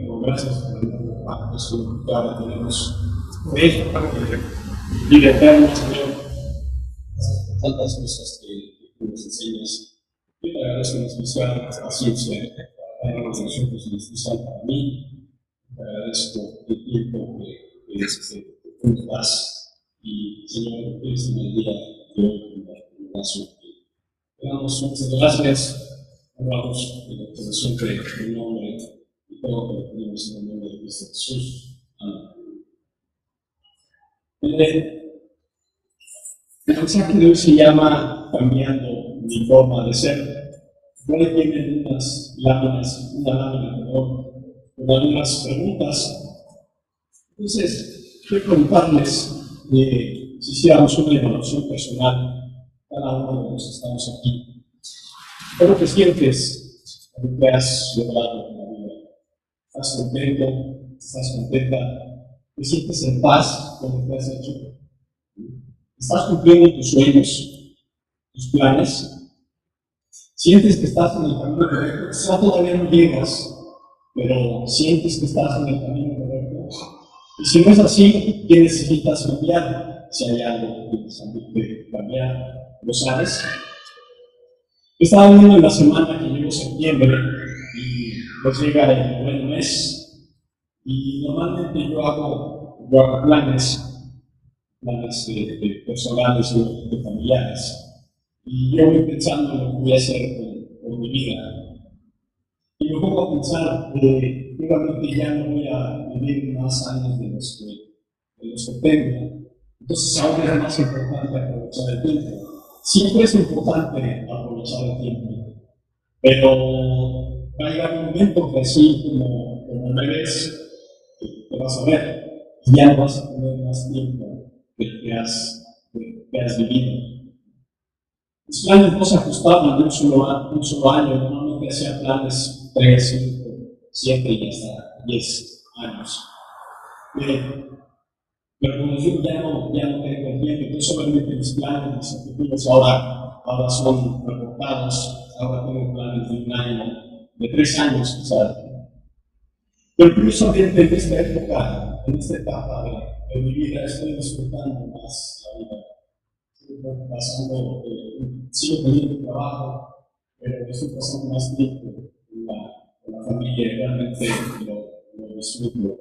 pero gracias por el pacto que ahora tenemos fe y de eterno, Señor, tantas cosas que nos enseñas. Yo te agradezco en especial la paciencia para nosotros, en especial para mí. Te agradezco el tiempo que, que, que tú das. Y, Señor, es el día de hoy, en la. Te damos muchas gracias. Oramos que siempre en nombre y todo lo que pedimos en el nombre de Cristo Jesús. Amén. El mensaje de hoy se llama Cambiando mi forma de ser. Hoy tienen unas láminas, una lámina, perdón, con algunas preguntas. Entonces, quiero preguntarles eh, si hiciéramos una evaluación personal, cada uno de los que estamos aquí. ¿Cómo te sientes cuando te has logrado? ¿Estás contento? ¿Estás contenta? ¿Te sientes en paz con lo que has hecho? ¿Estás cumpliendo tus sueños, tus planes? ¿Sientes que estás en el camino correcto? Quizá todavía no llegas, pero sientes que estás en el camino correcto. Y si no es así, ¿qué necesitas cambiar? Si hay algo que necesitas cambiar, ¿lo sabes? Estaba viendo en la semana que llegó septiembre y pues llega el buen y normalmente yo hago, planes, de personales y de, familiares. Y yo voy pensando en lo que voy a hacer con, mi vida. Y me pongo a pensar que realmente ya no voy a vivir más años de los que, de los que tengo. Entonces ahora es más importante aprovechar el tiempo. Siempre es importante aprovechar el tiempo, pero va a llegar un momento que así como, como bebés, te vas a ver, ya no vas a tener más tiempo que, que, has, que, has vivido. Los planes no se ajustaban de un solo, un solo año, normalmente hacían planes 3, 5, 7 y hasta 10 años. Bien, pero como digo, ya no, ya no tengo tiempo, entonces solamente mis planes, mis objetivos ahora, ahora son reportados, ahora tengo planes de un año, de tres años quizás. Pero curiosamente en esta época, en esta etapa de, mi vida, estoy disfrutando más la vida. Estoy pasando, eh, sigo teniendo trabajo, pero estoy pasando más tiempo con la, la familia y realmente lo, lo disfruto.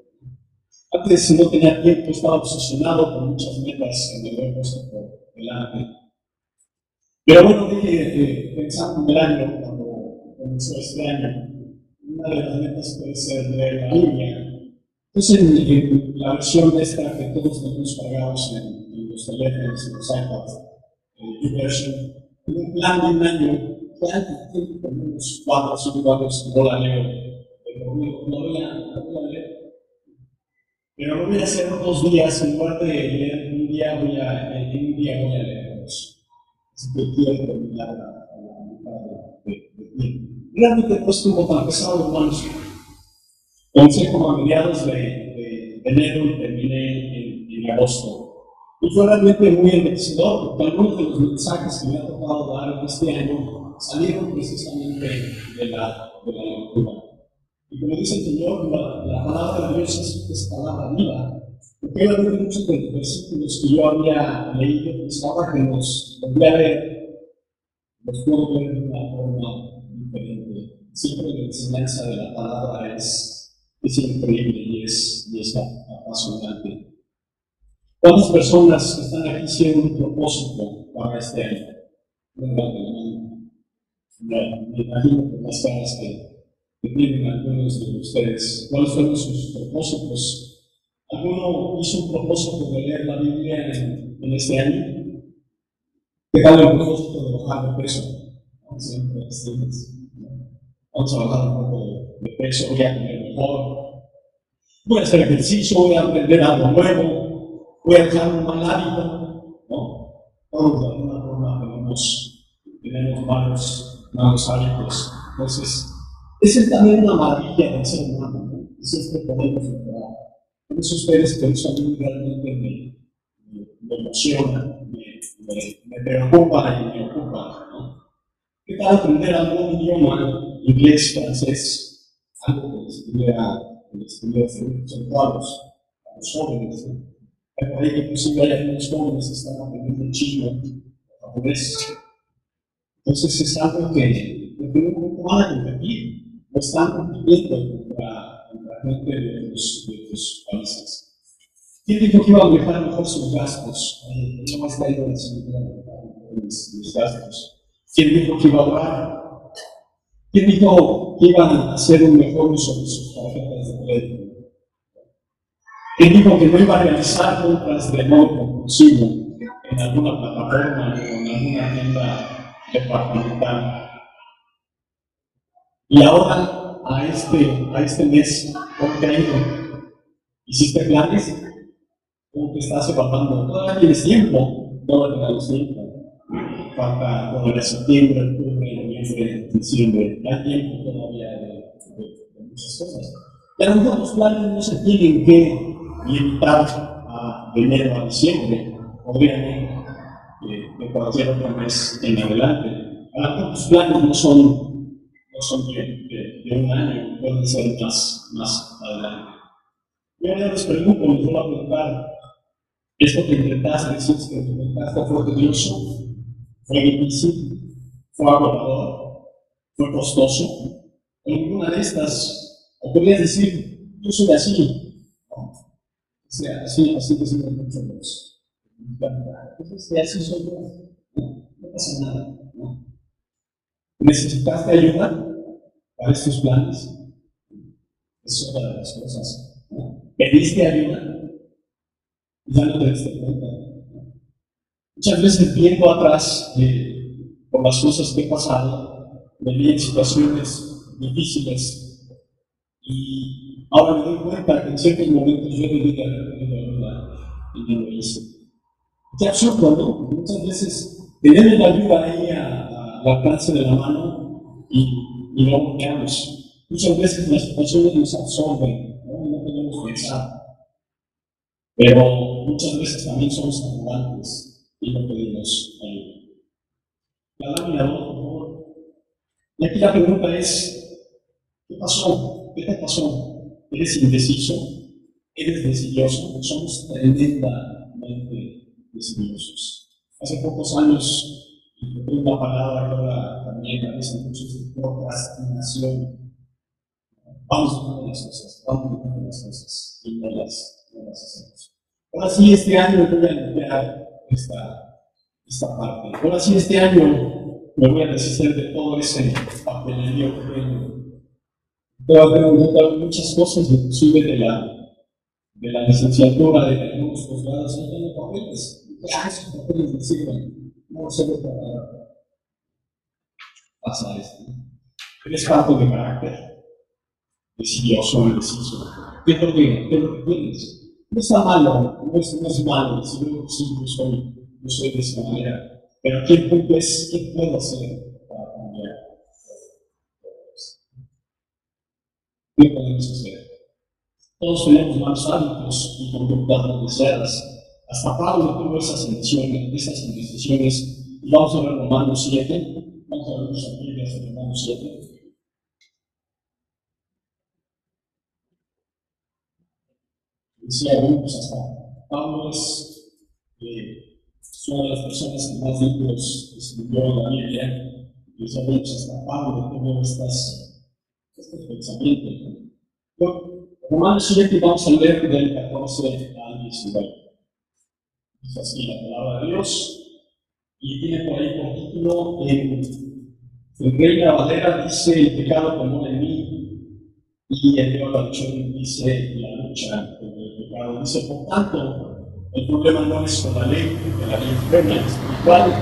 Antes no tenía tiempo, estaba obsesionado con muchas metas que me había puesto por delante. Pero bueno, dije, eh, pensando en el año, cuando comenzó este año, una de las metas puede ser leer la Biblia. Entonces, en, en la versión de esta que todos tenemos cargados en, en los teléfonos, en los iPads, eh, version, en un plan de un año, tengo como unos cuatro cinco años, no la leo, no a, no voy a leer pero no voy a hacer dos días, en lugar de leer un día, voy a, en un día voy a leer dos. Así que quiero terminar la, mitad de, de tiempo. Realmente no estuvo tan pesado, hermanos. Comencé como a mediados de, de, de enero y terminé en, en, agosto. Y fue realmente muy enriquecedor, porque algunos de los mensajes que me ha tocado dar en este año salieron precisamente de la, de la lectura. Y como dice el Señor, la, la palabra de Dios es, es palabra viva. Porque obviamente muchos de los versículos que yo había leído pensaba que los podía ver, los puedo ver una enseñanza de la palabra es, es increíble y es, y es apasionante. ¿Cuántas personas están aquí siendo un propósito para este año? Me imagino las caras que tienen algunos de ustedes. ¿Cuáles fueron sus propósitos? ¿Alguno hizo un propósito de leer la Biblia en, este año? ¿Qué tal el propósito de bajar de peso? Vamos a bajar un poco de peso, voy a comer mejor. Voy a hacer ejercicio, voy a aprender algo nuevo, voy a dejar un mal hábito. ¿no? Todos de alguna forma tenemos, tenemos malos, malos hábitos. Entonces, esa es también una maravilla del ser humano, ¿no? Es este podemos lograr. Por eso ustedes que son realmente me, me, me emocionan, me, me, preocupan y me ocupan, ¿no? ¿Qué tal aprender algún idioma, inglés, francés, algo que el estudio son cuadros, a los jóvenes. ¿no? Por ahí que inclusive hay algunos jóvenes que están aprendiendo chino, japonés. Entonces es algo que momento van a competir, no están compitiendo contra, contra gente de otros, de otros países. ¿Quién dijo que iba a manejar mejor sus gastos? No más caído la señora mis gastos. ¿Quién dijo que iba a ahorrar? ¿Quién dijo que iban a hacer un mejor uso de sus tarjetas de crédito? ¿Quién dijo que no iba a realizar compras de modo compulsivo en alguna plataforma o en alguna tienda departamental? Y ahora, a este, a este mes, ¿cómo te ha ido? ¿Hiciste planes? ¿Cómo te estás evaluando? Todavía tienes tiempo, todavía tienes tiempo. Falta todavía septiembre, octubre, noviembre, diciembre. Hay tiempo todavía de, de, de muchas cosas. Pero los planes no se tienen que limitar a de enero a diciembre, obviamente, eh, de cualquier otro mes en adelante. Los planes no son, no son de, de, de, un año, pueden ser más, más adelante. Yo ahora les pregunto, les voy a preguntar, ¿esto que intentaste, decís que intentaste fue tedioso? ¿Fue difícil? ¿Fue agotador? ¿Fue costoso? En ninguna de estas, o podrías decir, yo soy así. O sea, así, así que siempre mucho los. Entonces, así soy. No, pasa nada. ¿no? ¿Necesitaste ayuda para estos planes? Es otra de las cosas. ¿Pediste ayuda? Ya no te diste cuenta. Muchas veces viendo atrás eh, por las cosas que he pasado, me vi en situaciones difíciles y ahora me doy cuenta que en ciertos momentos yo debí de haber tenido ayuda y no lo hice. Qué absurdo, ¿no? Muchas veces tenemos la ayuda ahí al alcance de la mano y, y no volteamos. Muchas veces las situaciones nos absorben, no, no podemos pensar. Pero muchas veces también somos arrogantes y no pedimos ayuda. La lámina 2, por favor. Y aquí la pregunta es, ¿qué pasó? ¿Qué te pasó? ¿Eres indeciso? ¿Eres desilloso? Somos tremendamente desiliosos. Hace pocos años encontré una palabra que ahora también a veces muchos de procrastinación. Vamos a las cosas, vamos a las cosas y no las, no las hacemos. Ahora sí, este año voy a limpiar esta, esta parte. Ahora sí, este año me voy a deshacer de todo ese papelerío que tengo. Preguntar muchas cosas, inclusive de la, de la licenciatura, de algunos posgrados, no tengo papeles. Ah, esos papeles me sirven. No sé que pasa esto. Eres falto de carácter, decidioso, indeciso. ¿Qué es lo que, qué es lo que tienes? No está malo, no es, no es malo, si yo, si yo soy, yo soy de esa manera. Pero aquí el punto es, ¿qué puedo hacer para cambiar? ¿Qué podemos hacer? Todos tenemos malos hábitos y conductas no deseadas. Hasta Pablo tuvo esas intenciones, esas indecisiones. Vamos a ver Romanos 7. Vamos a ver nuestras Biblias en Romanos 7. Decía, bueno, pues hasta Pablo es, eh, es una de las personas que más libros escribió en la Biblia. Y pues hasta Pablo tuvo estas, estos pensamientos. Bueno, Romanos 7 vamos a leer del 14 al 19. Es así la palabra de Dios. Y tiene por ahí por título, en, el Reina Valera dice, el pecado tomó de mí, y Dios traducción dice, la lucha con el pecado. Dice, por tanto, el problema no es con la ley, porque la ley es espiritual.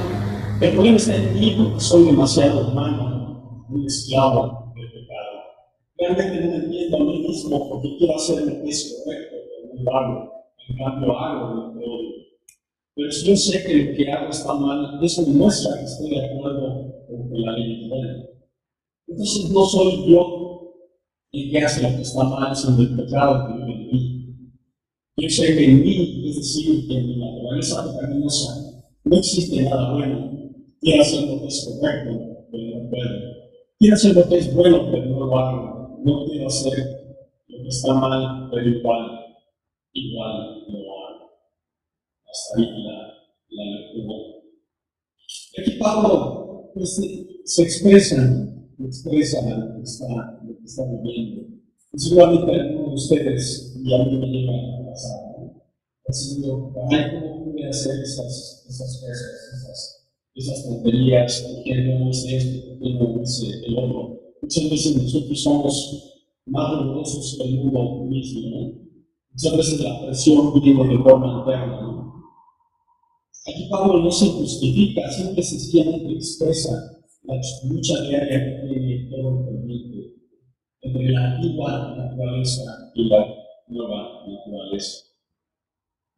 El problema está en mí porque soy demasiado humano, un esclavo del pecado. Realmente no me entiendo a mí mismo porque quiero hacer lo que es correcto, pero no lo hago. En cambio, hago lo que odio. Pero si yo sé que lo que hago está mal, eso demuestra que estoy de acuerdo con la ley divina. Entonces no soy yo el que hace lo que está mal, sino el pecado que vive. Yo sé que en mí, es decir, que en mi naturaleza pecaminosa, no existe nada bueno. Quiero hacer lo que es correcto, pero no puedo. Quiero hacer lo que es bueno, pero no lo hago. No quiero hacer lo que está mal, pero igual, igual lo hago. Hasta ahí la, la lectura. Aquí Pablo pues, se expresa, expresa lo que está, lo que está viviendo. Y seguramente alguno de ustedes, y a mí me llega a pasar, Así ay, ¿cómo pude hacer esas, esas cosas, esas, esas tonterías? ¿Por qué no hice esto? ¿Por qué no hice el otro? Muchas veces nosotros somos más dolorosos que el mundo mismo, ¿no? Muchas veces la presión viene de forma interna, ¿no? Aquí Pablo no se justifica, simple sencillamente expresa la lucha diaria que tiene todo el creyente entre la antigua naturaleza y la nueva naturaleza.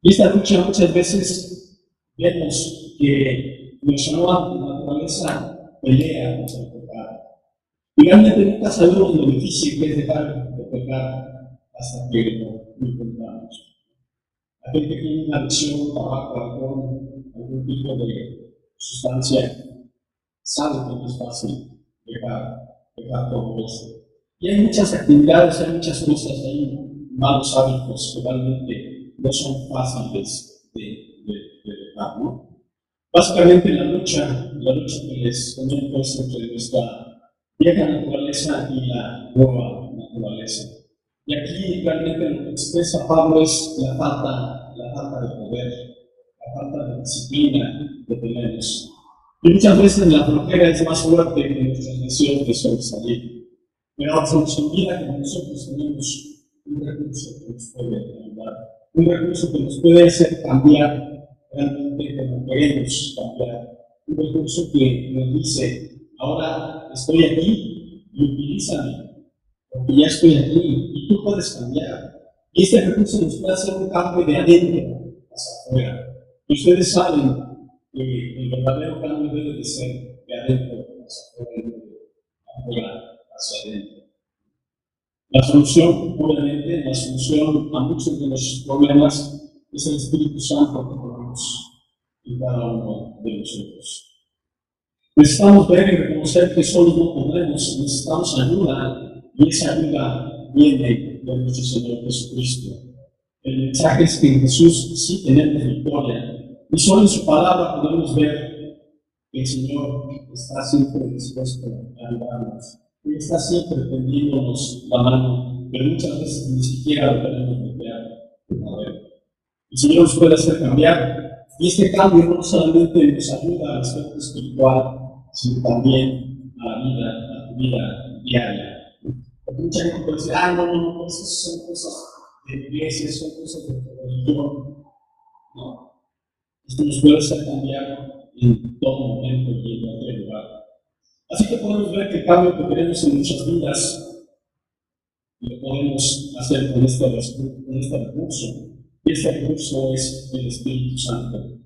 Y esta lucha muchas veces vemos que nuestra nueva naturaleza pelea contra el pecado. Y realmente nunca sabemos lo difícil que es dejar de pecar hasta que lo. La gente que tiene una adicción, tabaco, alcohol, algún tipo de sustancia, sabe que no es fácil dejar, dejar todo eso. Y hay muchas actividades, hay muchas cosas ahí, malos hábitos que realmente no son fáciles de, de, dejar, ¿no? Básicamente la lucha, la lucha que les comento es entre nuestra vieja naturaleza y la nueva naturaleza. Y aquí realmente lo que expresa Pablo es la falta, la falta de poder, la falta de disciplina que tenemos. Y muchas veces la flojera es más fuerte que nuestros deseos de sobresalir. Pero nos olvida que nosotros tenemos un recurso que nos puede ayudar un recurso que nos puede hacer cambiar realmente como queremos cambiar. Un recurso que nos dice, ahora estoy aquí y utilízame, porque ya estoy aquí y tú puedes cambiar. Y este recurso nos puede hacer un cambio de adentro hacia afuera. Y ustedes saben que el verdadero cambio debe de ser de adentro hacia afuera La solución, obviamente, la solución a muchos de los problemas es el Espíritu Santo que tenemos en cada uno de nosotros. Necesitamos ver y reconocer que solo no podemos, necesitamos ayuda, y esa ayuda viene de nuestro Señor Jesucristo. El mensaje es que Jesús sí tenemos victoria, y solo en su palabra podemos ver que el Señor está siempre dispuesto a ayudarnos. Está siempre tendiéndonos la mano, pero muchas veces ni siquiera lo tenemos golpear. El Señor nos puede hacer cambiar, y este cambio no solamente nos ayuda al aspecto espiritual, sino también a la vida, a tu vida diaria. Mucha gente puede decir, ah, no, no, no, esas son cosas de iglesia, son cosas de religión. No. Esto nos puede hacer cambiar en todo momento y en lugar. Así que podemos ver que cambio que queremos en nuestras vidas lo podemos hacer con este, con este recurso. Y este recurso es el Espíritu Santo.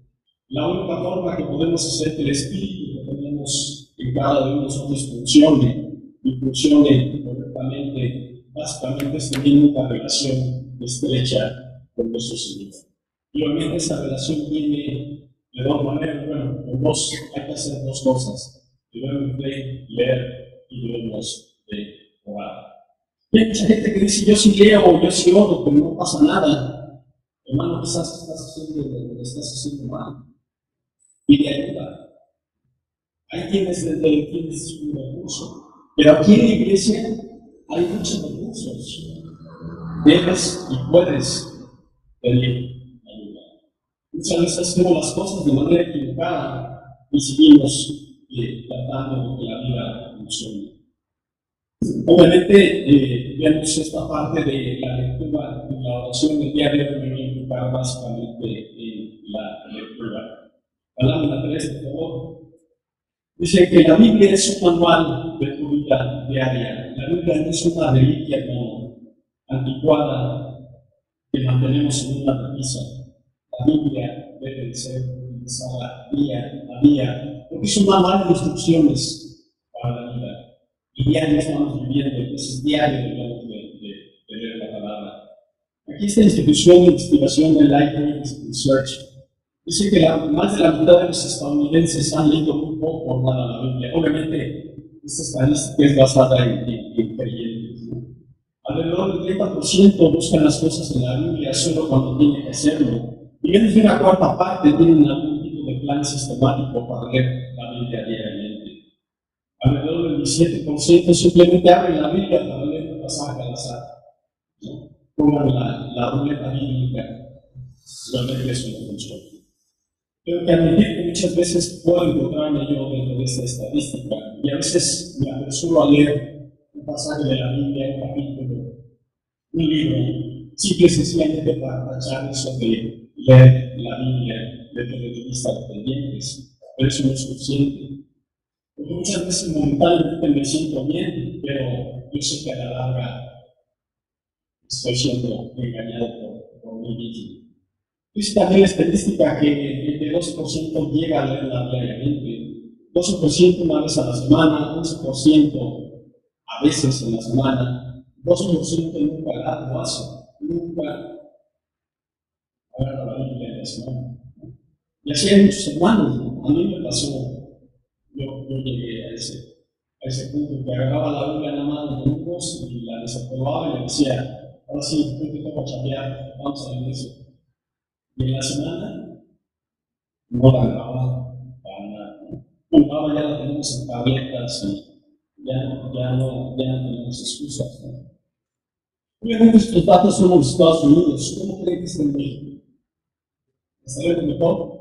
La única forma que podemos hacer que el Espíritu que tenemos en cada uno de nosotros funcione y funcione correctamente, básicamente es teniendo una relación estrecha con nuestro Señor. Y obviamente esa relación viene de dos maneras, bueno, con dos, hay que hacer dos cosas debemos de leer y debemos de orar. Hay mucha gente que dice, yo sí leo, yo sí oro, pero no pasa nada. Hermano, quizás estás haciendo lo que estás haciendo mal. Y de ayuda. Hay quienes tienes un recurso. Pero aquí en la iglesia hay muchos recursos. Debes y puedes pedir ayuda. Muchas veces hacemos las cosas de manera equivocada y seguimos eh, tratando la vida funcione. Obviamente, eh, vemos esta parte de la lectura y la oración del hoy, me voy a enfocar básicamente en la lectura. Palabra 3, por favor. Dice que la Biblia es un manual de tu vida diaria. La Biblia no es una reliquia como anticuada que mantenemos en una repisa. La Biblia debe ser utilizada día a día porque es un manual de instrucciones para la vida. Y diario estamos viviendo, entonces diario debemos de, de, de leer la palabra. Aquí esta institución de investigación de Library Research dice que la, más de la mitad de los estadounidenses han leído un poco o nada la Biblia. Obviamente, esta estadística es basada en, en, en creyentes. ¿no? Alrededor del 30% 4% buscan las cosas en la Biblia solo cuando tienen que hacerlo. Y menos de una cuarta parte tienen tipo de plan sistemático para leer la Biblia diariamente. Alrededor del 17% simplemente abren la Biblia para leer un pasaje al azar. ¿no? Pongan la, la ruleta bíblica. Realmente eso no funciona. Tengo que admitir que muchas veces puedo encontrarme yo dentro de esta estadística y a veces me apresuro a leer un pasaje de la Biblia, un capítulo, un libro, simple y sencillamente para tachar eso de leer la Biblia desde el de vista de pero eso no es suficiente. Muchas veces momentáneamente me siento bien, pero yo sé que a la larga estoy siendo engañado por, por mí mismo. Dice también la estadística que el 2% llega a leerla diariamente, 12% una vez a la semana, 11% a veces en la semana, 12% nunca lo hace, nunca agarra la Biblia en la semana. Y así hay muchos hermanos, a mí me pasó, yo, yo llegué a ese, a ese punto que agarraba la Biblia en la mano de unos y la desaprobaba y le decía, ahora sí, yo te toco a chambear, vamos a la iglesia. Y en la semana no la grababa para nada. Bueno, ahora ya la tenemos en tabletas y ya, ya, no, ya no tenemos excusas. ¿no? Obviamente estos datos son los Estados Unidos. ¿Cómo creen que es en México? ¿Está mejor?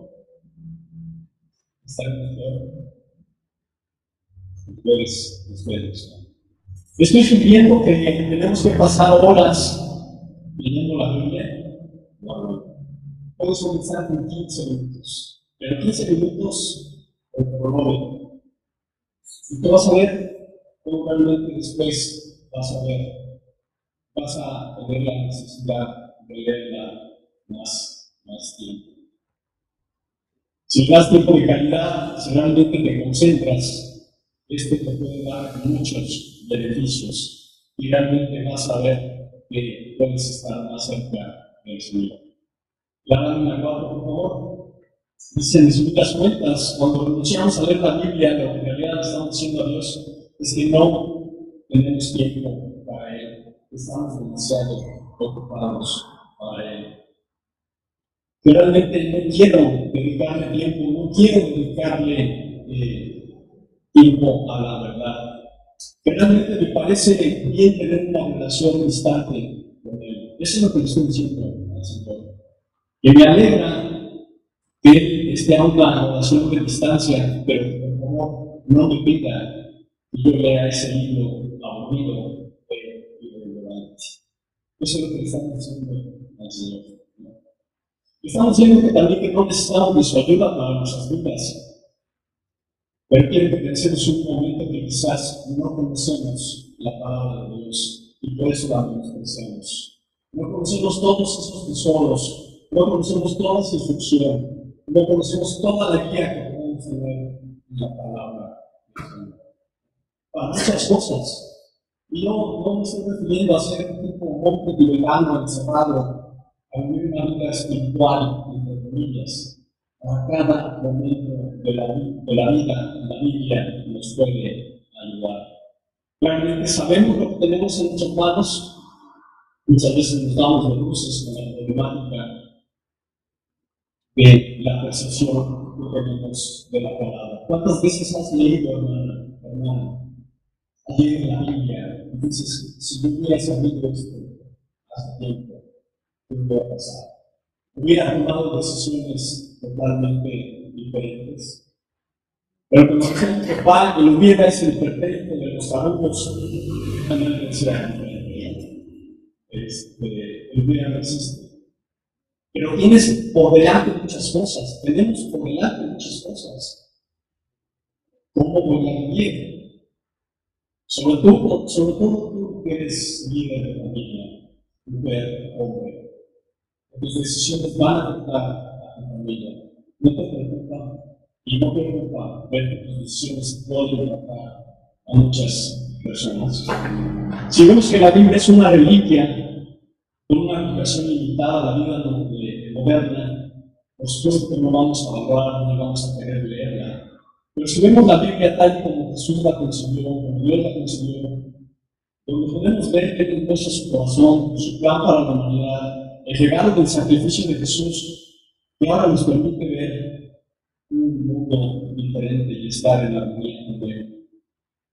¿Está mejor? Ustedes, ustedes. Estoy sugiriendo que tenemos que pasar horas leyendo la Biblia. Bueno, puedes comenzar con 15 minutos. Pero 15 minutos por prolongo. Y tú vas a ver cómo realmente después vas a ver, vas a tener la necesidad de leerla más, más tiempo. Si das tiempo de calidad, si realmente te concentras, este te puede dar muchos beneficios y realmente vas a ver que puedes estar más cerca del Señor. La lámina 4, por favor. Dice en resumidas cuentas, cuando renunciamos a leer la Biblia, lo que en realidad estamos diciendo a Dios es que no tenemos tiempo para Él. Estamos demasiado ocupados para Él. Realmente no quiero dedicarle tiempo, no quiero dedicarle eh, tiempo a la verdad. Realmente me parece bien tener una relación constante con Él. Eso es lo que le estoy diciendo al Señor. Que me alegra que esté a una oración de distancia, pero por favor no me pida que yo lea ese libro aburrido de irrelevante. Eso es lo que le estamos diciendo al Señor. Estamos diciendo que también que no necesitamos de su ayuda para nuestras vidas, pero quiero que pensemos un momento que quizás no conocemos la palabra de Dios y por eso la menospreciamos. No conocemos todos esos tesoros no conocemos toda su instrucción, no conocemos toda la guía que podemos tener en la palabra Para muchas cosas. Y yo no me estoy refiriendo a ser un tipo monje tibetano encerrado, una vida espiritual, entre comillas. Para cada momento de la, de la vida, la Biblia nos puede ayudar. Realmente sabemos lo que tenemos en nuestras manos, muchas veces nos damos de luces con la problemática de la percepción que tenemos de la palabra. ¿Cuántas veces has leído, hermana, hermano, leído la Biblia dices, si yo hubiera sabido esto hace tiempo, ¿qué hubiera pasado? Hubiera tomado decisiones totalmente diferentes. Pero como ejemplo, papá, el hubiera es el pretexto de los alumnos, también. Este, el hubiera no. Pero tienes por delante muchas cosas, tenemos por delante muchas cosas. ¿Cómo voy a vivir? Sobre todo, sobre todo tú que eres líder de familia, mujer, hombre. Tus decisiones van a afectar a tu familia. No te preocupa y no preocupa ver que tus decisiones pueden afectar a muchas personas. Si vemos que la Biblia es una reliquia, con una aplicación limitada a la vida moderna, por supuesto que no vamos a valorar ni vamos a querer leerla. Pero si vemos la Biblia tal como Jesús la concibió, como Dios la concibió, donde podemos ver que Él su corazón, su plan para la humanidad, el regalo del sacrificio de Jesús, que ahora nos permite ver un mundo diferente y estar en la armonía con Él.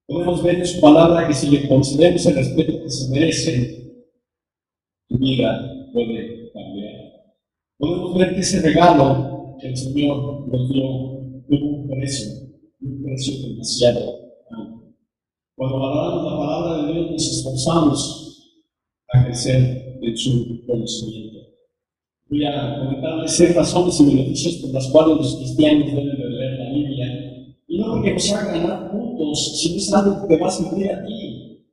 Podemos ver en su palabra que si le concedemos el respeto que se merece, tu vida puede cambiar. Podemos ver que ese regalo que el Señor nos dio tuvo un precio, un precio demasiado alto. Cuando valoramos la palabra de Dios, nos esforzamos a crecer en su conocimiento. Voy a comentarles seis razones y beneficios por las cuales los cristianos deben de leer la Biblia. Y no porque nos haga ganar puntos, sino es algo que va a servir a ti.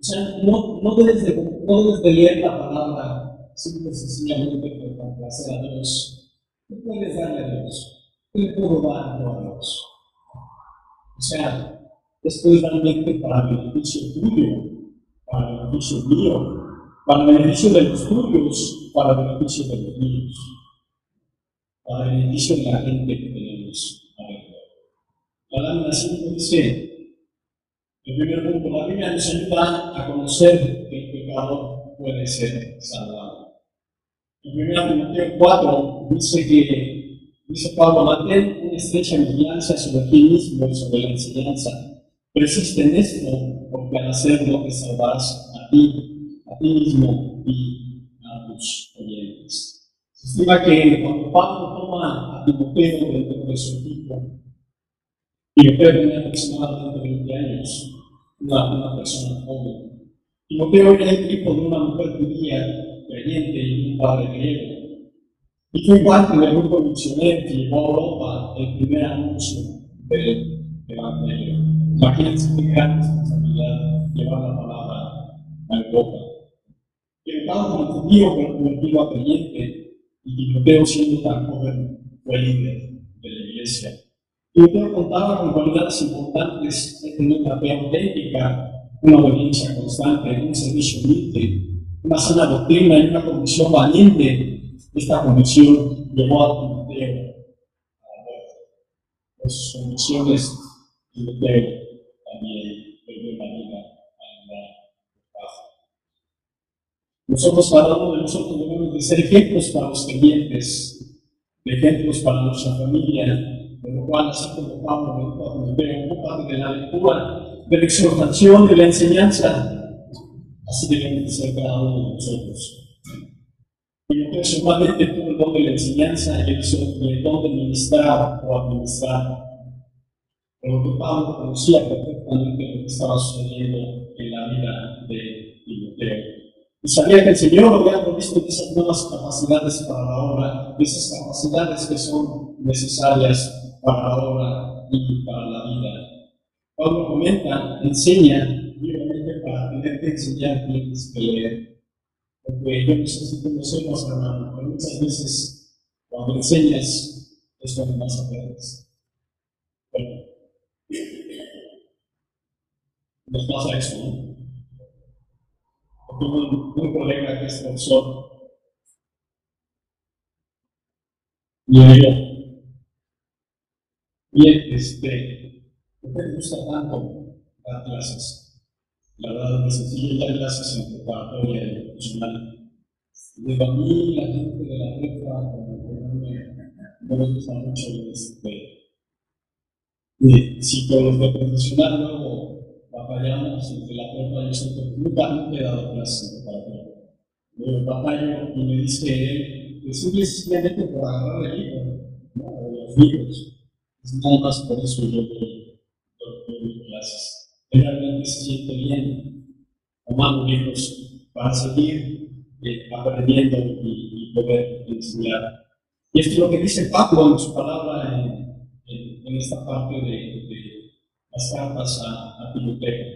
O sea, no, no, debes de, no debes de leer la palabra simple y sencillamente por complacer a Dios. ¿Qué puedes darle a Dios? ¿Qué le puedo dar a Dios? O sea, esto es realmente para beneficio tuyo, para beneficio mío, para beneficio de los tuyos, para beneficio de los míos, para beneficio de la gente que tenemos La lámina 5 dice, el primer punto, la Biblia nos ayuda a conocer que el pecado puede ser salvado. En 1 Timoteo 4 dice que, dice Pablo, mantén una estrecha vigilancia sobre ti mismo y sobre la enseñanza. Persiste en esto, porque al hacerlo te salvarás a ti a ti mismo y a tus oyentes. Se estima que cuando Pablo toma a Timoteo dentro de su equipo, Timoteo tenía aproximadamente 20 años, una, persona joven. Timoteo era el hijo de una mujer judía, creyente y un padre griego. Y fue parte del grupo misionero que llevó a Europa el primer anuncio del Evangelio. Imagínense qué gran responsabilidad llevar la palabra a Europa que Pablo judío convertido a creyente y Timoteo siendo tan joven fue líder de la iglesia. Timoteo contaba con cualidades importantes de tener una fe auténtica, una obediencia constante, un servicio humilde, una sana doctrina y una convicción valiente. Esta convicción llevó a Timoteo a la. Por sus convicciones, Timoteo también perdió la vida Nosotros, uno de nosotros debemos de ser ejemplos para los creyentes, ejemplos para nuestra familia, de lo cual, así como Pablo me un parte de la lectura, de la exhortación, de la enseñanza, así debemos de ser cada uno de nosotros. Y personalmente tuve el don de la enseñanza y el don de ministrar o administrar. Pero que Pablo conocía perfectamente lo que estaba sucediendo en la vida de Timoteo. Y sabía que el Señor había provisto esas nuevas capacidades para la obra, esas capacidades que son necesarias para la obra y para la vida. Pablo comenta, enseña, y obviamente para tener que enseñar tienes que leer. Porque yo no sé si conocemos, hermano, pero muchas veces cuando enseñas es cuando más aprendes. Bueno, nos pasa eso, ¿no? Un, un colega que es profesor le digo, bien, este, ¿por qué te gusta tanto dar clases? La verdad es sencillo dar clases en preparatoria y profesional. Digo, a mí la gente de la prepa como que no me, no gusta mucho este, si los de profesional luego batallamos entre la prepa y. Nunca, nunca he dado clases para prepa. Luego batallo y me dice que simple sencillamente por agarrar el libro, ¿no? los libros. Es nada más por eso yo doy, clases. Realmente se siente bien tomando libros para seguir eh, aprendiendo y, y, poder enseñar. Y esto es lo que dice Pablo en su palabra en, en, en esta parte de, de las cartas a, a Timoteo.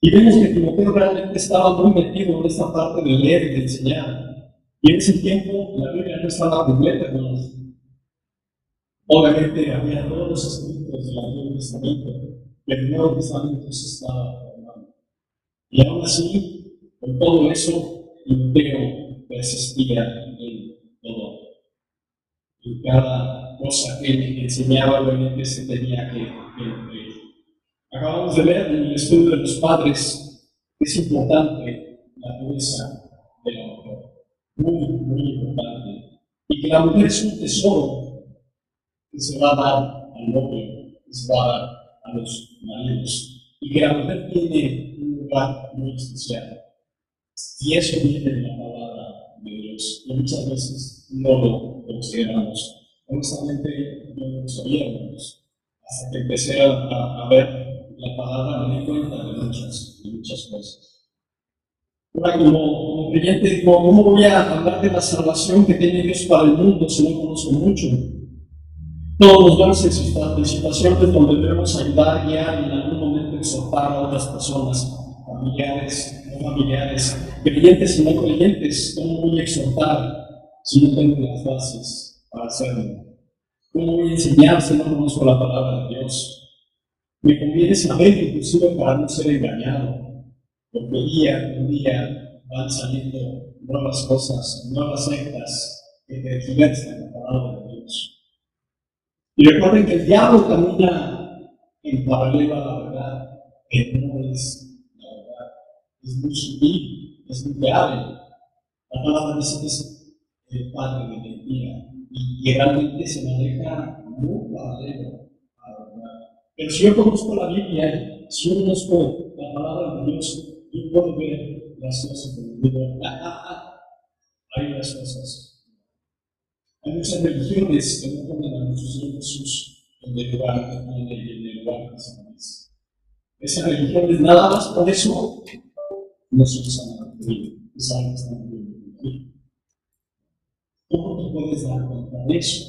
Y vemos que Timoteo realmente estaba muy metido en esta parte de leer y de enseñar. Y en ese tiempo la Biblia no estaba completa, hermanos. Obviamente había todos los escritos del Antiguo Testamento, pero el Nuevo Testamento se estaba formando. Y aún así, con todo eso, Timoteo persistía en todo. En cada cosa que enseñaba, obviamente se tenía que Acabamos de ver en el estudio de los padres Es importante la pureza de la mujer, muy, muy importante. Y que la mujer es un tesoro que se va a dar al novio, que se va a dar a los maridos. Y que la mujer tiene un lugar muy especial. Y eso viene de la palabra de Dios. Y muchas veces no lo consideramos. Honestamente, no lo sabíamos hasta que empecé a, a, ver la palabra, me di cuenta de muchas, de muchas cosas. Ahora, como, creyente, ¿cómo voy a hablar de la salvación que tiene Dios para el mundo si no conozco mucho? Todos nos vemos en situaciones donde debemos ayudar, guiar y en algún momento exhortar a otras personas, familiares, no familiares, creyentes y no creyentes. ¿Cómo voy a exhortar si no tengo las bases para hacerlo? ¿Cómo voy a enseñar si no conozco la palabra de Dios? Me conviene saber, inclusive para no ser engañado, porque día con día van saliendo nuevas cosas, nuevas sectas que tergiversan la palabra de Dios. Y recuerden que el diablo camina en paralelo a la verdad, que no es la verdad, es muy sutil, es muy grave. La palabra dice que es el padre de mentira y realmente se maneja muy paralelo. Pero si yo conozco la Biblia, si yo conozco la palabra de Dios, yo puedo ver las cosas como digo, ah, ah, ah, hay las cosas hay muchas religiones que no ponen a nuestro Señor Jesús en el lugar, en el, lugar que se merece. Esas religiones, nada más por eso, no son sanas es algo que. ¿Cómo te puedes de eso?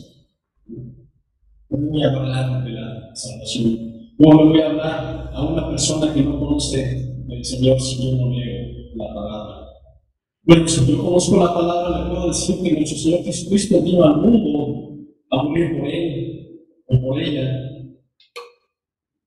¿Cómo voy a hablar de la salvación? ¿Cómo me voy a hablar a una persona que no conoce del Señor si yo no leo la palabra? Bueno, si yo conozco la palabra, le puedo decir que nuestro Señor Jesucristo vino al mundo a morir por él o por ella,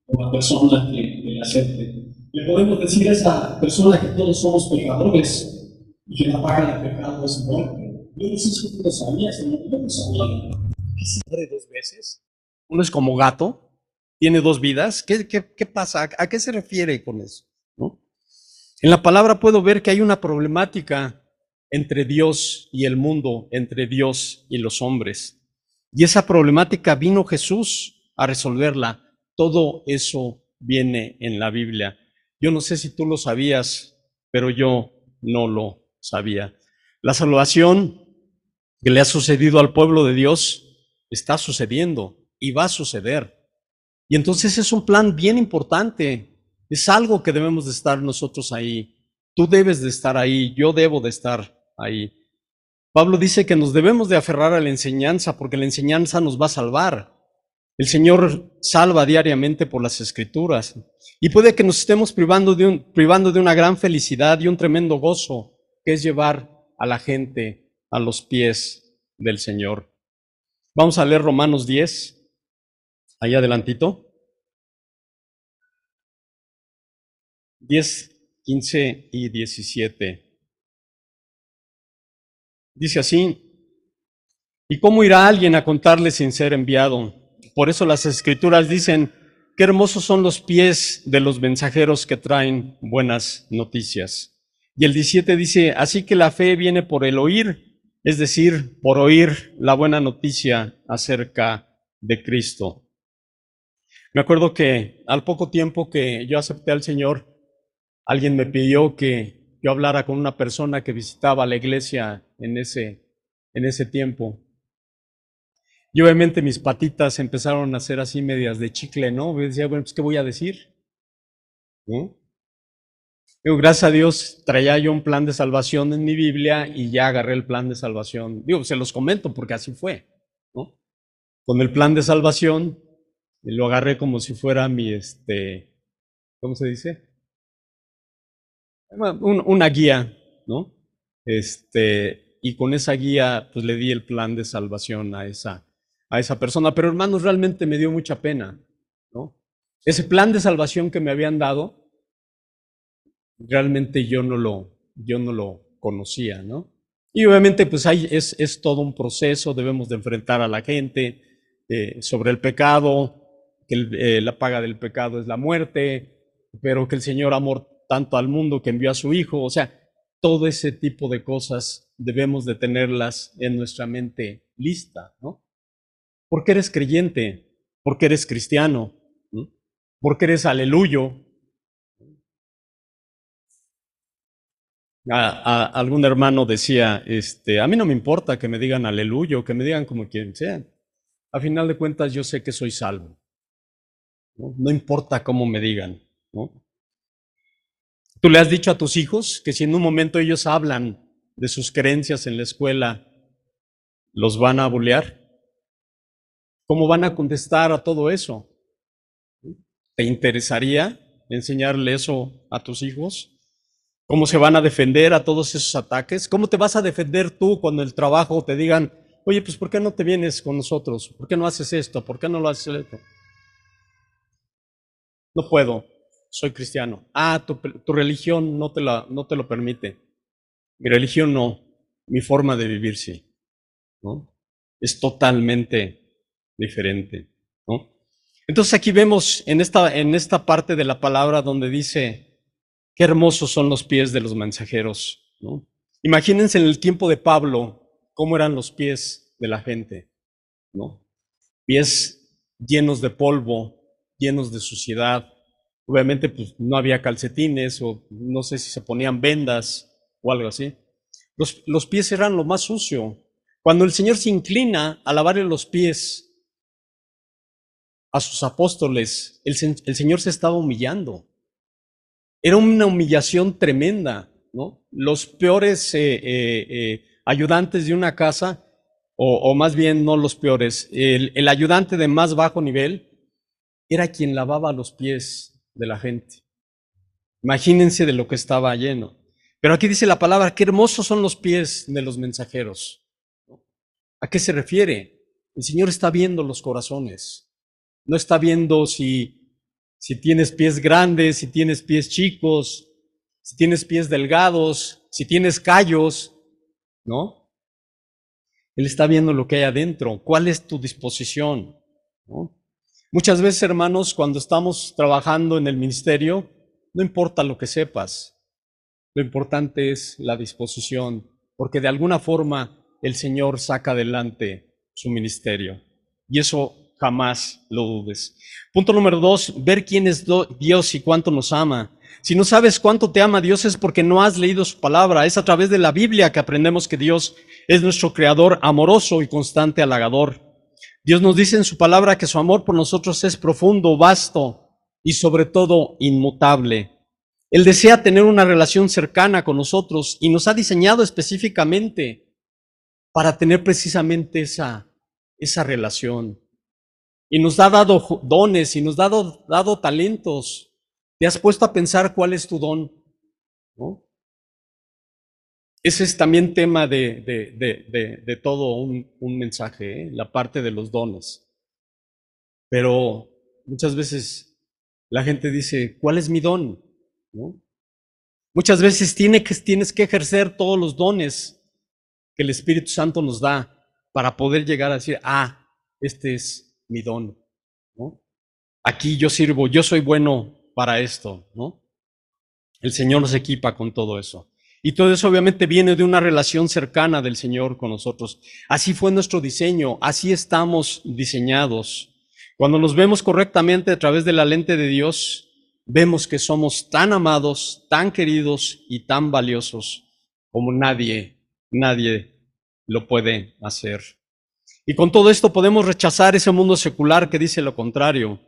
o la persona que, le acepte. Le podemos decir a esa persona que todos somos pecadores y que la paga del pecado es muerte. Yo no sé si lo sabías, yo no lo sabía. ¿Qué se muere dos veces? Uno es como gato, tiene dos vidas. ¿Qué, pasa? ¿A qué se refiere con eso? En la palabra puedo ver que hay una problemática entre Dios y el mundo, entre Dios y los hombres. Y esa problemática vino Jesús a resolverla. Todo eso viene en la Biblia. Yo no sé si tú lo sabías, pero yo no lo sabía. La salvación que le ha sucedido al pueblo de Dios está sucediendo y va a suceder. Y entonces es un plan bien importante es algo que debemos de estar nosotros ahí. Tú debes de estar ahí, yo debo de estar ahí. Pablo dice que nos debemos de aferrar a la enseñanza porque la enseñanza nos va a salvar. El Señor salva diariamente por las escrituras. Y puede que nos estemos privando de, un, privando de una gran felicidad y un tremendo gozo, que es llevar a la gente a los pies del Señor. Vamos a leer Romanos 10, ahí adelantito. 10, 15 y 17. Dice así, ¿y cómo irá alguien a contarle sin ser enviado? Por eso las escrituras dicen, qué hermosos son los pies de los mensajeros que traen buenas noticias. Y el 17 dice, así que la fe viene por el oír, es decir, por oír la buena noticia acerca de Cristo. Me acuerdo que al poco tiempo que yo acepté al Señor, Alguien me pidió que yo hablara con una persona que visitaba la iglesia en ese, en ese tiempo. Y obviamente mis patitas empezaron a ser así medias de chicle, ¿no? Me decía, bueno, pues, ¿qué voy a decir? Digo, gracias a Dios traía yo un plan de salvación en mi Biblia y ya agarré el plan de salvación. Digo, se los comento porque así fue, ¿no? Con el plan de salvación lo agarré como si fuera mi, este, ¿cómo se dice? una guía, ¿no? Este, y con esa guía, pues le di el plan de salvación a esa, a esa persona. Pero hermanos, realmente me dio mucha pena, ¿no? Ese plan de salvación que me habían dado, realmente yo no lo, yo no lo conocía, ¿no? Y obviamente, pues es, es todo un proceso, debemos de enfrentar a la gente eh, sobre el pecado, que eh, la paga del pecado es la muerte, pero que el Señor amor tanto al mundo que envió a su Hijo. O sea, todo ese tipo de cosas debemos de tenerlas en nuestra mente lista, ¿no? Porque eres creyente, porque eres cristiano, porque eres aleluyo. Algún hermano decía, este, a mí no me importa que me digan aleluyo, que me digan como quien sea. A final de cuentas yo sé que soy salvo. No, importa cómo me digan. Tú le has dicho a tus hijos que si en un momento ellos hablan de sus creencias en la escuela, los van a bulear. ¿Cómo van a contestar a todo eso? ¿Te interesaría enseñarle eso a tus hijos? ¿Cómo se van a defender a todos esos ataques? ¿Cómo te vas a defender tú cuando el trabajo te digan, oye, pues ¿por qué no te vienes con nosotros? ¿Por qué no haces esto? ¿Por qué no lo haces esto? No puedo, soy cristiano. Ah, tu, religión no te, la, no te lo permite. Mi religión no, mi forma de vivir sí. ¿no? Es totalmente diferente. ¿no? Entonces aquí vemos en esta, en esta parte de la palabra donde dice, qué hermosos son los pies de los mensajeros. ¿no? Imagínense en el tiempo de Pablo cómo eran los pies de la gente. ¿no? Pies llenos de polvo, llenos de suciedad. Obviamente pues no había calcetines o no sé si se ponían vendas o algo así. Los, los pies eran lo más sucio. Cuando el Señor se inclina a lavarle los pies a sus apóstoles, el, Señor se estaba humillando. Era una humillación tremenda, ¿no? Los peores eh, eh, eh, ayudantes de una casa, o, más bien no los peores, el, el ayudante de más bajo nivel era quien lavaba los pies de la gente. Imagínense de lo que estaba lleno. Pero aquí dice la palabra, qué hermosos son los pies de los mensajeros. ¿A qué se refiere? El Señor está viendo los corazones. No está viendo si, si tienes pies grandes, si tienes pies chicos, si tienes pies delgados, si tienes callos, ¿no? Él está viendo lo que hay adentro. ¿Cuál es tu disposición? Muchas veces, hermanos, cuando estamos trabajando en el ministerio, no importa lo que sepas, lo importante es la disposición, porque de alguna forma el Señor saca adelante su ministerio. Y eso jamás lo dudes. Punto número dos, ver quién es Dios y cuánto nos ama. Si no sabes cuánto te ama Dios es porque no has leído su palabra. Es a través de la Biblia que aprendemos que Dios es nuestro creador amoroso y constante halagador. Dios nos dice en su palabra que su amor por nosotros es profundo, vasto y sobre todo inmutable. Él desea tener una relación cercana con nosotros y nos ha diseñado específicamente para tener precisamente esa, esa relación. Y nos ha dado dones y nos ha dado, dado talentos. ¿Te has puesto a pensar cuál es tu don? Ese es también tema de, de, de, todo un, un mensaje, ¿eh? la parte de los dones. Pero muchas veces la gente dice, ¿cuál es mi don? Muchas veces tiene que, tienes que ejercer todos los dones que el Espíritu Santo nos da para poder llegar a decir, ah, este es mi don. Aquí yo sirvo, yo soy bueno para esto. ¿no? El Señor nos equipa con todo eso. Y todo eso obviamente viene de una relación cercana del Señor con nosotros. Así fue nuestro diseño, así estamos diseñados. Cuando nos vemos correctamente a través de la lente de Dios, vemos que somos tan amados, tan queridos y tan valiosos como nadie, nadie lo puede hacer. Y con todo esto podemos rechazar ese mundo secular que dice lo contrario,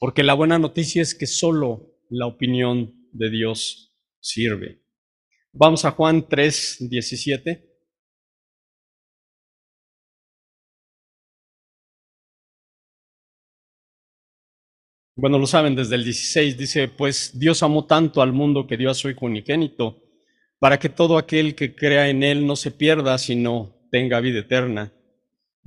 porque la buena noticia es que solo la opinión de Dios sirve. Vamos a Juan 3, 17. Bueno, lo saben desde el 16, dice, pues Dios amó tanto al mundo que dio a su Hijo unigénito, para que todo aquel que crea en Él no se pierda, sino tenga vida eterna.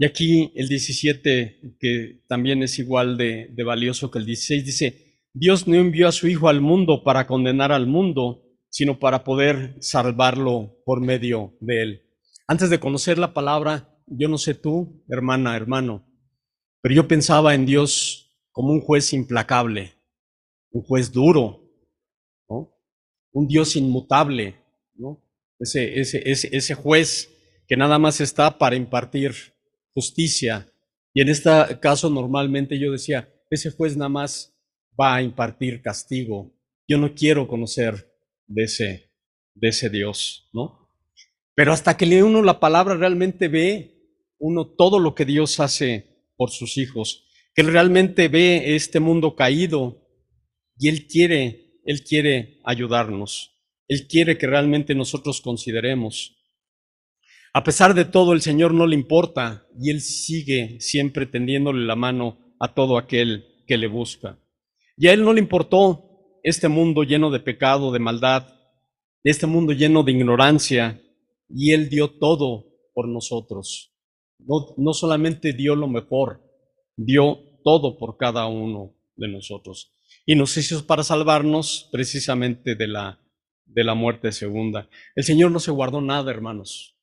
Y aquí el 17, que también es igual de, valioso que el 16, dice, Dios no envió a su Hijo al mundo para condenar al mundo, sino para poder salvarlo por medio de Él. Antes de conocer la palabra, yo no sé tú, hermana, hermano, pero yo pensaba en Dios como un juez implacable, un juez duro, un Dios inmutable, ¿no? Ese juez que nada más está para impartir justicia. Y en este caso normalmente yo decía, ese juez nada más va a impartir castigo. Yo no quiero conocer de ese, de ese Dios, ¿no? Pero hasta que lee uno la palabra realmente ve uno todo lo que Dios hace por sus hijos, que realmente ve este mundo caído y él quiere, él quiere ayudarnos. Él quiere que realmente nosotros consideremos. A pesar de todo, el Señor no le importa y Él sigue siempre tendiéndole la mano a todo aquel que le busca. Y a Él no le importó este mundo lleno de pecado, de maldad, este mundo lleno de ignorancia, y Él dio todo por nosotros. No, no solamente dio lo mejor, dio todo por cada uno de nosotros. Y nos hizo para salvarnos precisamente de la, de la muerte segunda. El Señor no se guardó nada, hermanos.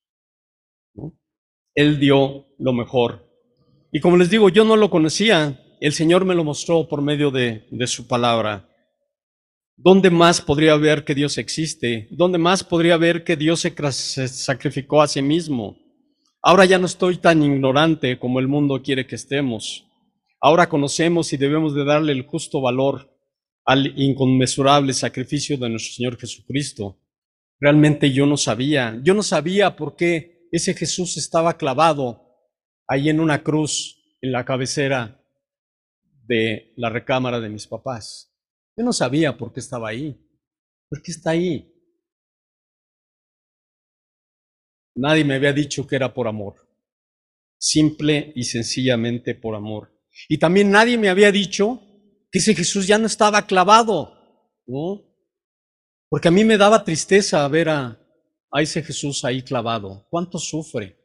Él dio lo mejor. Y como les digo, yo no lo conocía. El Señor me lo mostró por medio de, de su palabra. ¿Dónde más podría ver que Dios existe? ¿Dónde más podría ver que Dios se sacrificó a sí mismo? Ahora ya no estoy tan ignorante como el mundo quiere que estemos. Ahora conocemos y debemos de darle el justo valor al inconmensurable sacrificio de nuestro Señor Jesucristo. Realmente yo no sabía, yo no sabía por qué ese Jesús estaba clavado ahí en una cruz en la cabecera de la recámara de mis papás. Yo no sabía por qué estaba ahí. ¿Por qué está ahí? Nadie me había dicho que era por amor. Simple y sencillamente por amor. Y también nadie me había dicho que ese Jesús ya no estaba clavado, ¿no? Porque a mí me daba tristeza ver a, a ese Jesús ahí clavado. ¿Cuánto sufre?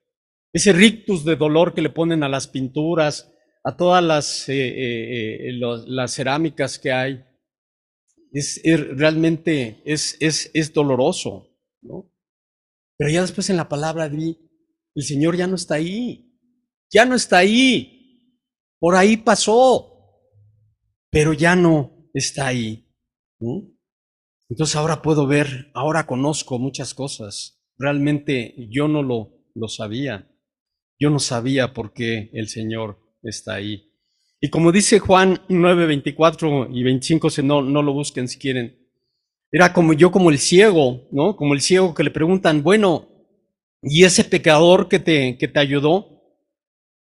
Ese rictus de dolor que le ponen a las pinturas, a todas las, eh, eh, eh, las cerámicas que hay es, realmente es, es, doloroso, ¿no? Pero ya después en la palabra di, el Señor ya no está ahí, ya no está ahí, por ahí pasó, pero ya no está ahí. Entonces ahora puedo ver, ahora conozco muchas cosas. Realmente yo no lo, lo sabía. Yo no sabía por qué el Señor está ahí. Y como dice Juan 9, 24 y 25, no, no lo busquen si quieren. Era como yo, como el ciego, ¿no? Como el ciego que le preguntan, bueno, ¿y ese pecador que te, que te ayudó?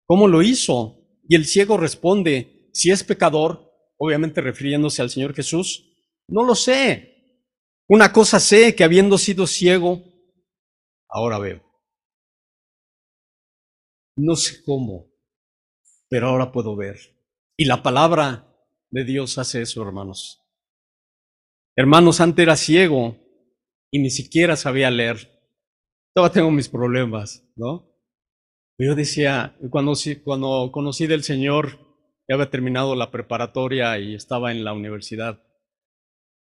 ¿Cómo lo hizo? Y el ciego responde, si es pecador, obviamente refiriéndose al Señor Jesús, no lo sé. Una cosa sé, que habiendo sido ciego, ahora veo. No sé cómo, pero ahora puedo ver. Y la palabra de Dios hace eso, hermanos. Hermanos, antes era ciego y ni siquiera sabía leer. Todavía tengo mis problemas, ¿no? Yo decía, cuando, cuando conocí del Señor, ya había terminado la preparatoria y estaba en la universidad.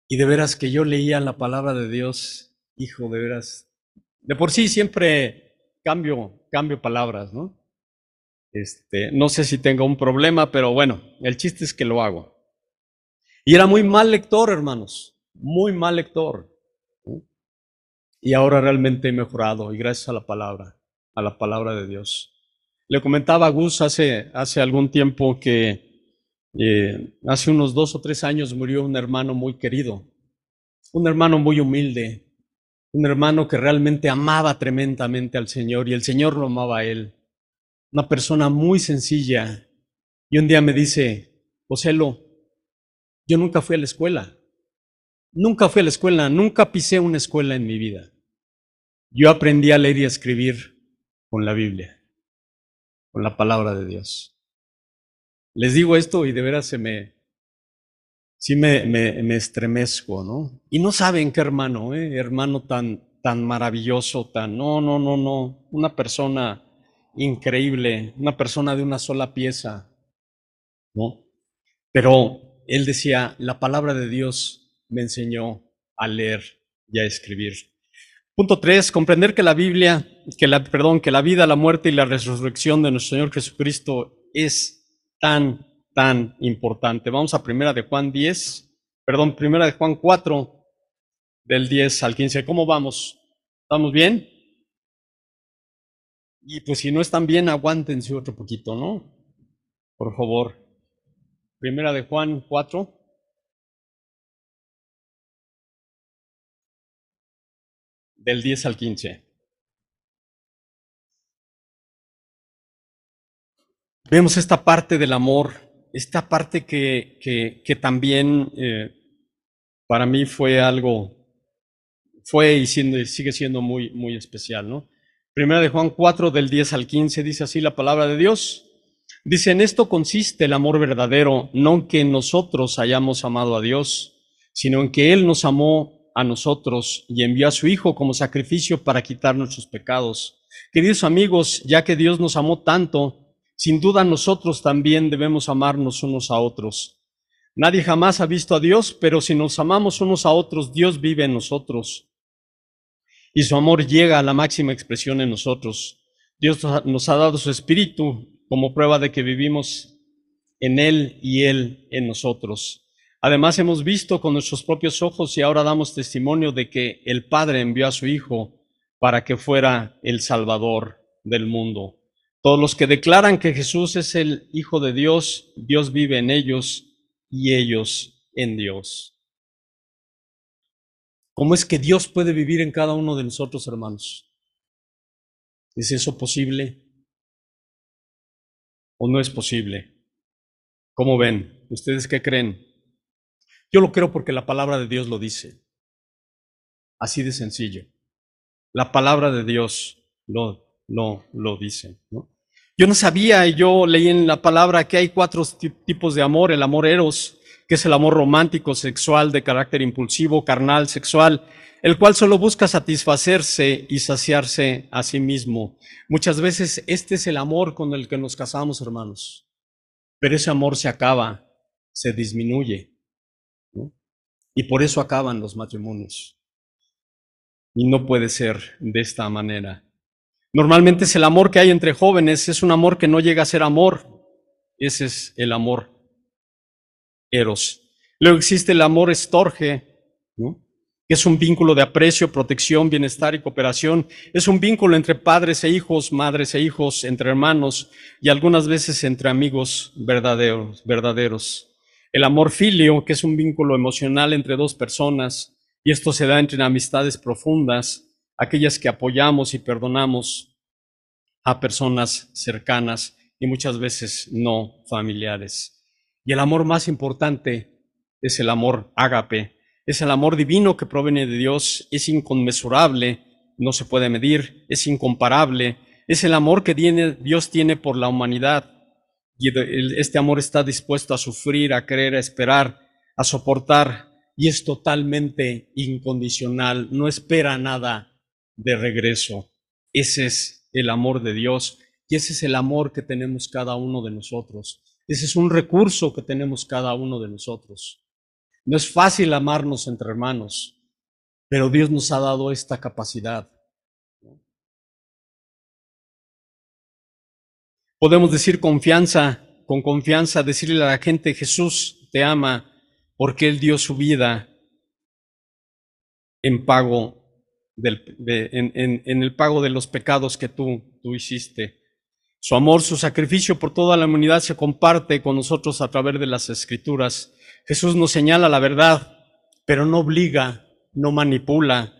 Y de veras que yo leía la palabra de Dios, hijo, de veras. De por sí siempre cambio, cambio palabras, ¿no? Este, no sé si tengo un problema, pero bueno, el chiste es que lo hago. Y era muy mal lector, hermanos, muy mal lector. Y ahora realmente he mejorado y gracias a la palabra, a la palabra de Dios. Le comentaba a Gus hace, hace algún tiempo que eh, hace unos dos o tres años murió un hermano muy querido, un hermano muy humilde, un hermano que realmente amaba tremendamente al Señor y el Señor lo amaba a él una persona muy sencilla, y un día me dice, Joselo, yo nunca fui a la escuela, nunca fui a la escuela, nunca pisé una escuela en mi vida. Yo aprendí a leer y a escribir con la Biblia, con la palabra de Dios. Les digo esto y de veras se me, sí me, me, estremezco, ¿no? Y no saben qué hermano, ¿eh? hermano tan, tan maravilloso, tan, no, no, no, no, una persona increíble, una persona de una sola pieza, ¿no? Pero él decía, la palabra de Dios me enseñó a leer y a escribir. Punto tres, comprender que la Biblia, que la, perdón, que la vida, la muerte y la resurrección de nuestro Señor Jesucristo es tan, tan importante. Vamos a primera de Juan 10, perdón, primera de Juan 4, del 10 al 15. ¿Cómo vamos? ¿Estamos bien? Y pues si no están bien, aguántense otro poquito, ¿no? Por favor. Primera de Juan 4. Del 10 al 15. Vemos esta parte del amor, esta parte que, que, también eh, para mí fue algo fue y sigue siendo muy, muy especial, ¿no? Primera de Juan 4, del 10 al 15, dice así la palabra de Dios. Dice, en esto consiste el amor verdadero, no en que nosotros hayamos amado a Dios, sino en que Él nos amó a nosotros y envió a su Hijo como sacrificio para quitar nuestros pecados. Queridos amigos, ya que Dios nos amó tanto, sin duda nosotros también debemos amarnos unos a otros. Nadie jamás ha visto a Dios, pero si nos amamos unos a otros, Dios vive en nosotros y su amor llega a la máxima expresión en nosotros. Dios nos ha dado su espíritu como prueba de que vivimos en Él y Él en nosotros. Además hemos visto con nuestros propios ojos y ahora damos testimonio de que el Padre envió a su Hijo para que fuera el Salvador del mundo. Todos los que declaran que Jesús es el Hijo de Dios, Dios vive en ellos y ellos en Dios. ¿Cómo es que Dios puede vivir en cada uno de nosotros, hermanos? ¿Es eso posible? ¿O no es posible? ¿Cómo ven? ¿Ustedes qué creen? Yo lo creo porque la palabra de Dios lo dice. Así de sencillo. La palabra de Dios lo, lo, lo dice. Yo no sabía, yo leí en la palabra que hay cuatro tipos de amor. El amor eros, que es el amor romántico, sexual, de carácter impulsivo, carnal, sexual, el cual solo busca satisfacerse y saciarse a sí mismo. Muchas veces este es el amor con el que nos casamos, hermanos. Pero ese amor se acaba, se disminuye. Y por eso acaban los matrimonios. Y no puede ser de esta manera. Normalmente es el amor que hay entre jóvenes, es un amor que no llega a ser amor. Ese es el amor eros. Luego existe el amor estorge, que es un vínculo de aprecio, protección, bienestar y cooperación. Es un vínculo entre padres e hijos, madres e hijos, entre hermanos y algunas veces entre amigos verdaderos. verdaderos. El amor filio, que es un vínculo emocional entre dos personas, y esto se da entre amistades profundas, aquellas que apoyamos y perdonamos a personas cercanas y muchas veces no familiares. Y el amor más importante es el amor ágape, es el amor divino que proviene de Dios, es inconmensurable, no se puede medir, es incomparable, es el amor que Dios tiene por la humanidad. Y este amor está dispuesto a sufrir, a creer, a esperar, a soportar, y es totalmente incondicional, no espera nada de regreso. Ese es el amor de Dios y ese es el amor que tenemos cada uno de nosotros. Ese es un recurso que tenemos cada uno de nosotros. No es fácil amarnos entre hermanos, pero Dios nos ha dado esta capacidad. Podemos decir confianza, con confianza, decirle a la gente, Jesús te ama porque Él dio su vida en pago en, el pago de los pecados que tú, tú hiciste. Su amor, su sacrificio por toda la humanidad se comparte con nosotros a través de las escrituras. Jesús nos señala la verdad, pero no obliga, no manipula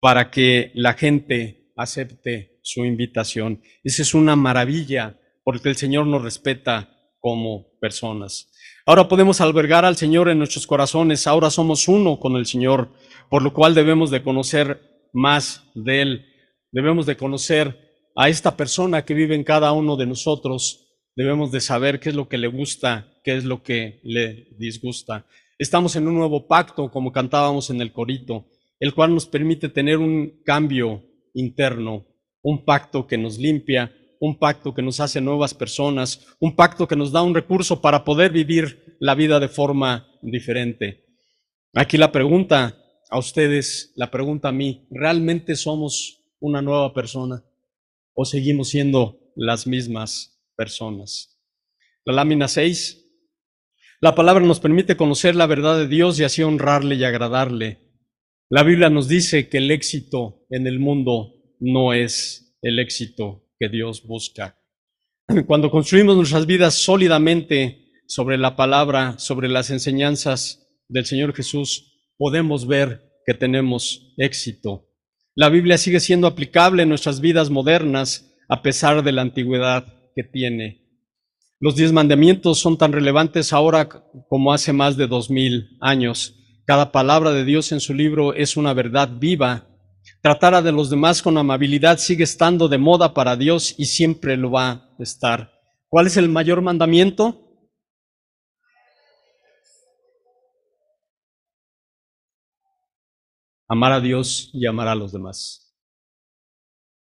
para que la gente acepte su invitación. Esa es una maravilla porque el Señor nos respeta como personas. Ahora podemos albergar al Señor en nuestros corazones, ahora somos uno con el Señor, por lo cual debemos de conocer más de Él, debemos de conocer a esta persona que vive en cada uno de nosotros, debemos de saber qué es lo que le gusta, qué es lo que le disgusta. Estamos en un nuevo pacto, como cantábamos en el corito, el cual nos permite tener un cambio interno, un pacto que nos limpia, un pacto que nos hace nuevas personas, un pacto que nos da un recurso para poder vivir la vida de forma diferente. Aquí la pregunta a ustedes, la pregunta a mí, ¿realmente somos una nueva persona? o seguimos siendo las mismas personas. La lámina 6. La palabra nos permite conocer la verdad de Dios y así honrarle y agradarle. La Biblia nos dice que el éxito en el mundo no es el éxito que Dios busca. Cuando construimos nuestras vidas sólidamente sobre la palabra, sobre las enseñanzas del Señor Jesús, podemos ver que tenemos éxito. La Biblia sigue siendo aplicable en nuestras vidas modernas a pesar de la antigüedad que tiene. Los diez mandamientos son tan relevantes ahora como hace más de dos mil años. Cada palabra de Dios en su libro es una verdad viva. Tratar a de los demás con amabilidad sigue estando de moda para Dios y siempre lo va a estar. ¿Cuál es el mayor mandamiento? Amar a Dios y amar a los demás.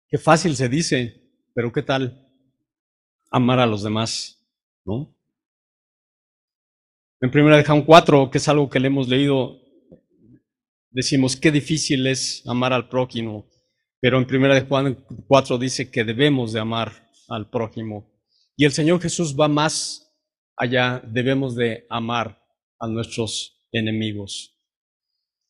Qué fácil se dice, pero ¿qué tal amar a los demás? ¿no? En primera de Juan 4, que es algo que le hemos leído, decimos qué difícil es amar al prójimo, pero en primera de Juan 4 dice que debemos de amar al prójimo. Y el Señor Jesús va más allá, debemos de amar a nuestros enemigos.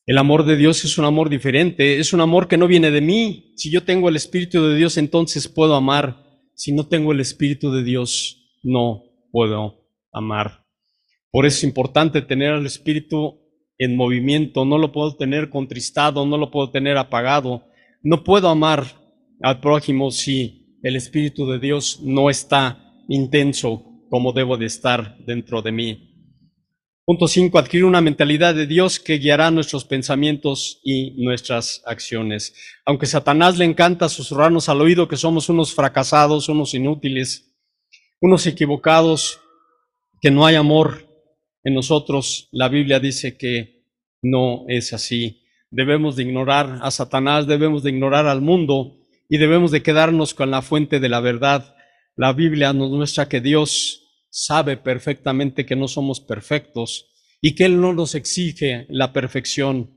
El amor de Dios es un amor diferente, es un amor que no viene de mí. Si yo tengo el Espíritu de Dios, entonces puedo amar. Si no tengo el Espíritu de Dios, no puedo amar. Por eso es importante tener al Espíritu en movimiento, no lo puedo tener contristado, no lo puedo tener apagado. No puedo amar al prójimo si el Espíritu de Dios no está intenso como debo de estar dentro de mí. Punto 5. Adquirir una mentalidad de Dios que guiará nuestros pensamientos y nuestras acciones. Aunque Satanás le encanta susurrarnos al oído que somos unos fracasados, unos inútiles, unos equivocados, que no hay amor en nosotros, la Biblia dice que no es así. Debemos de ignorar a Satanás, debemos de ignorar al mundo y debemos de quedarnos con la fuente de la verdad. La Biblia nos muestra que Dios sabe perfectamente que no somos perfectos y que Él no nos exige la perfección.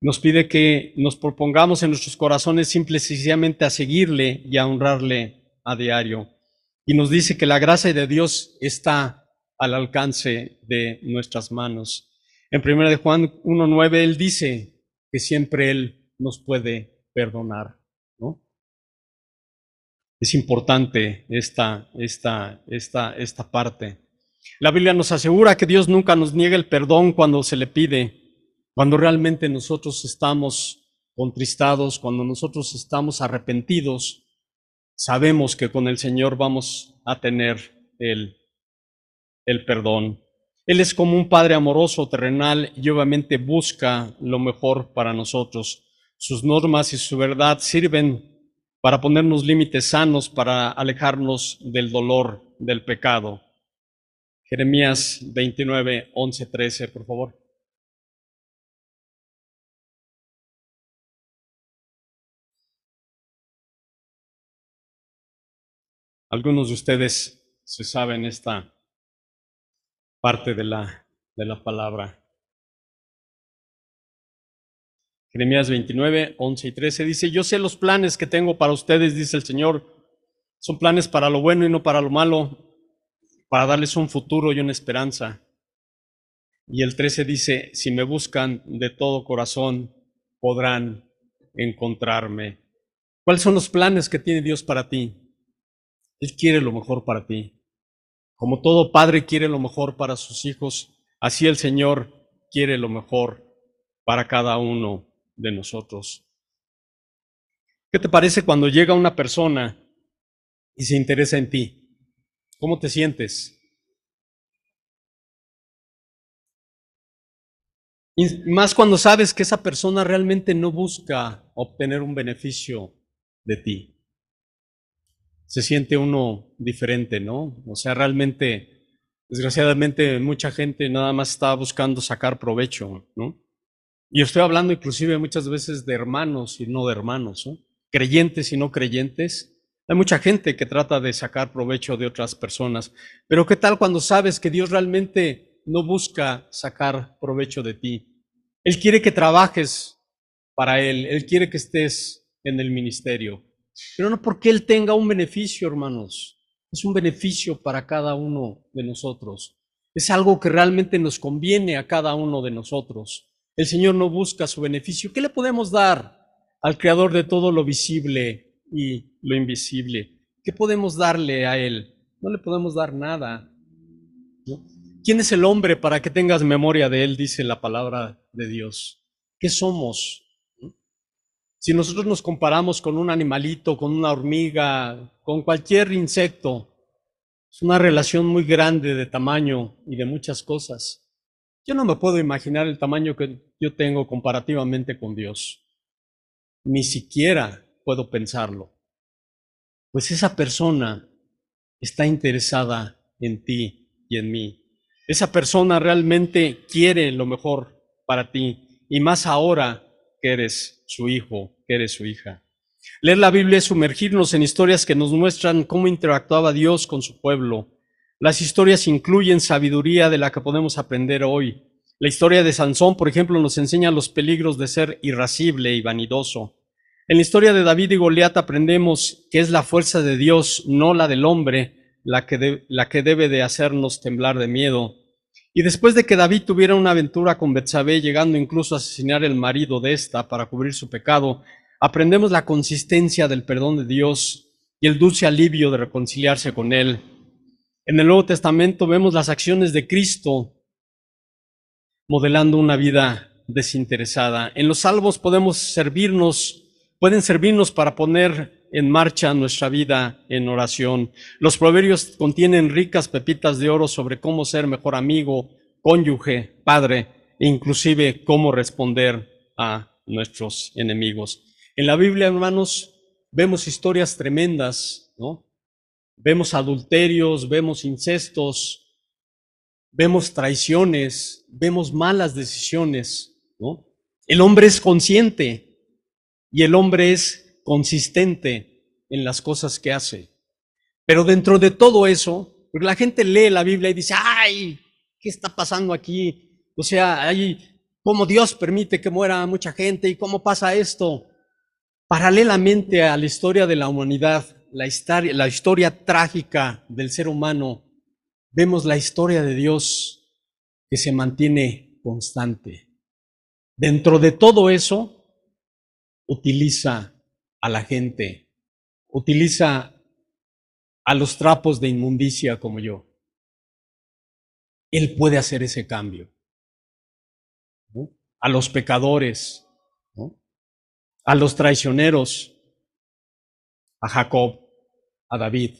Nos pide que nos propongamos en nuestros corazones simple y sencillamente a seguirle y a honrarle a diario y nos dice que la gracia de Dios está al alcance de nuestras manos. En 1 de Juan 1.9 él dice que siempre él nos puede perdonar. Es importante esta, esta, esta, esta parte. La Biblia nos asegura que Dios nunca nos niega el perdón cuando se le pide, cuando realmente nosotros estamos contristados, cuando nosotros estamos arrepentidos, sabemos que con el Señor vamos a tener el, el perdón. Él es como un Padre amoroso, terrenal, y obviamente busca lo mejor para nosotros. Sus normas y su verdad sirven para ponernos límites sanos, para alejarnos del dolor, del pecado. Jeremías 29, 11, 13, por favor. Algunos de ustedes se saben esta parte de la, de la palabra. Jeremías 29, 11 y 13 dice, yo sé los planes que tengo para ustedes, dice el Señor. Son planes para lo bueno y no para lo malo, para darles un futuro y una esperanza. Y el 13 dice, si me buscan de todo corazón, podrán encontrarme. ¿Cuáles son los planes que tiene Dios para ti? Él quiere lo mejor para ti. Como todo padre quiere lo mejor para sus hijos, así el Señor quiere lo mejor para cada uno de nosotros. ¿Qué te parece cuando llega una persona y se interesa en ti? ¿Cómo te sientes? Más cuando sabes que esa persona realmente no busca obtener un beneficio de ti se siente uno diferente, ¿no? O sea, realmente, desgraciadamente, mucha gente nada más está buscando sacar provecho, ¿no? Y estoy hablando inclusive muchas veces de hermanos y no de hermanos, ¿no? creyentes y no creyentes. Hay mucha gente que trata de sacar provecho de otras personas, pero ¿qué tal cuando sabes que Dios realmente no busca sacar provecho de ti? Él quiere que trabajes para Él, Él quiere que estés en el ministerio pero no porque Él tenga un beneficio, hermanos. Es un beneficio para cada uno de nosotros. Es algo que realmente nos conviene a cada uno de nosotros. El Señor no busca su beneficio. ¿Qué le podemos dar al Creador de todo lo visible y lo invisible? ¿Qué podemos darle a Él? No le podemos dar nada. ¿Quién es el hombre para que tengas memoria de Él? Dice la palabra de Dios. ¿Qué somos? Si nosotros nos comparamos con un animalito, con una hormiga, con cualquier insecto, es una relación muy grande de tamaño y de muchas cosas. Yo no me puedo imaginar el tamaño que yo tengo comparativamente con Dios. Ni siquiera puedo pensarlo. Pues esa persona está interesada en ti y en mí. Esa persona realmente quiere lo mejor para ti y más ahora que eres su hijo, que eres su hija. Leer la Biblia es sumergirnos en historias que nos muestran cómo interactuaba Dios con su pueblo. Las historias incluyen sabiduría de la que podemos aprender hoy. La historia de Sansón, por ejemplo, nos enseña los peligros de ser irascible y vanidoso. En la historia de David y Goliat aprendemos que es la fuerza de Dios, no la del hombre, la que, la que debe de hacernos temblar de miedo. Y después de que David tuviera una aventura con Betsabé, llegando incluso a asesinar el marido de esta para cubrir su pecado, aprendemos la consistencia del perdón de Dios y el dulce alivio de reconciliarse con Él. En el Nuevo Testamento vemos las acciones de Cristo modelando una vida desinteresada. En los salvos podemos servirnos, pueden servirnos para poner en marcha nuestra vida en oración. Los proverbios contienen ricas pepitas de oro sobre cómo ser mejor amigo, cónyuge, padre e inclusive cómo responder a nuestros enemigos. En la Biblia, hermanos, vemos historias tremendas, ¿no? Vemos adulterios, vemos incestos, vemos traiciones, vemos malas decisiones, ¿no? El hombre es consciente y el hombre es consistente en las cosas que hace. Pero dentro de todo eso, porque la gente lee la Biblia y dice, ay, ¿qué está pasando aquí? O sea, hay cómo Dios permite que muera mucha gente y cómo pasa esto. Paralelamente a la historia de la humanidad, la historia, la historia trágica del ser humano, vemos la historia de Dios que se mantiene constante. Dentro de todo eso, utiliza a la gente, utiliza a los trapos de inmundicia como yo. Él puede hacer ese cambio. A los pecadores, a los traicioneros, a Jacob, a David,